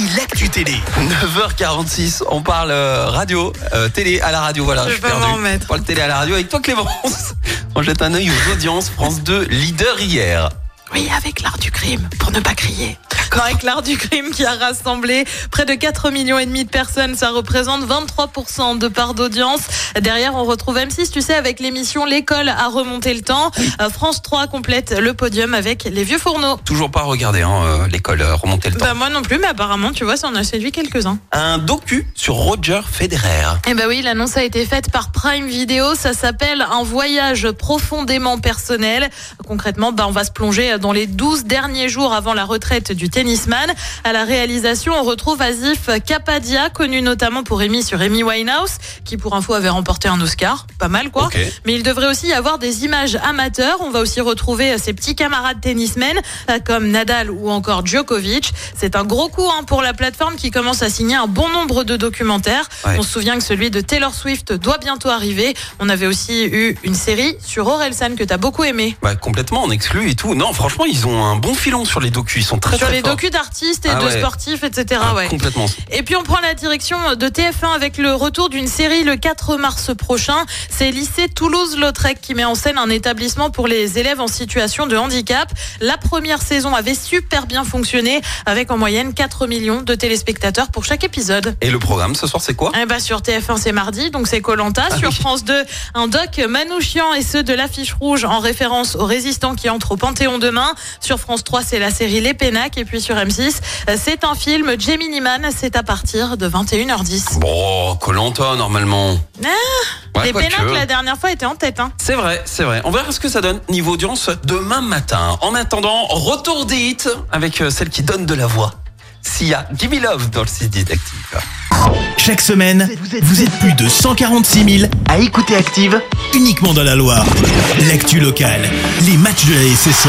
et l'actu télé. 9h46, on parle euh, radio, euh, télé à la radio, voilà. Je suis vais perdu. m'en mettre. On parle télé à la radio avec toi Clémence. On jette un œil aux audiences. France 2, leader hier. Oui, avec l'art du crime, pour ne pas crier. Avec l'art du crime qui a rassemblé près de 4 millions et demi de personnes, ça représente 23% de part d'audience. Derrière, on retrouve M6, tu sais, avec l'émission L'école a remonté le temps. Euh, France 3 complète le podium avec les vieux fourneaux. Toujours pas regardé hein, euh, l'école euh, remonter le temps. Bah moi non plus, mais apparemment, tu vois, ça en a séduit quelques-uns. Un docu sur Roger Federer. Eh ben oui, l'annonce a été faite par Prime Video. Ça s'appelle un voyage profondément personnel. Concrètement, bah, on va se plonger dans les 12 derniers jours avant la retraite du tennisman. À la réalisation, on retrouve Asif Kapadia, connu notamment pour Amy sur Amy Winehouse, qui pour info avait remporté un Oscar. Pas mal, quoi. Mais il devrait aussi y avoir des images amateurs. On va aussi retrouver ses petits camarades tennismen, comme Nadal ou encore Djokovic. C'est un gros coup hein, pour la plateforme qui commence à signer un bon nombre de documentaires. Ouais. On se souvient que celui de Taylor Swift doit bientôt arriver. On avait aussi eu une série sur Orelsan que t'as beaucoup aimé. Bah, complètement en exclu et tout. Non, franchement, ils ont un bon filon sur les docus. Ils sont très Sur très les forts. Docus d'artistes et Ah de ouais. sportifs, etc. Ah, ouais. Complètement. Et puis on prend la direction de TF1 avec le retour d'une série le 4 mars prochain. C'est lycée Toulouse-Lautrec qui met en scène un établissement pour les élèves en situation de handicap. La première saison avait super bien fonctionné avec en moyenne 4 millions de téléspectateurs pour chaque épisode. Et le programme ce soir, c'est quoi? Eh ben, sur TF1 c'est mardi, donc c'est Colanta. Ah sur oui. France 2, un doc Manouchian et ceux de l'affiche rouge en référence aux résistants qui entrent au Panthéon demain. Sur France 3, c'est la série Les Pénacs et puis sur M6, euh, c'est un film Gemini Man, c'est à partir de 21h10. Bon, Colanta normalement. Ah, Ouais, Les. Pénacs la dernière fois étaient en tête. Hein. C'est vrai, c'est vrai. On verra ce que ça donne niveau audience demain matin. En attendant, retour des hits avec euh, celle qui donne de la voix. Sia, Give Me Love dans le 6 détective. Chaque semaine, vous êtes plus de 146 000 à écouter Active uniquement dans la Loire. L'actu locale, les matchs de la SSE,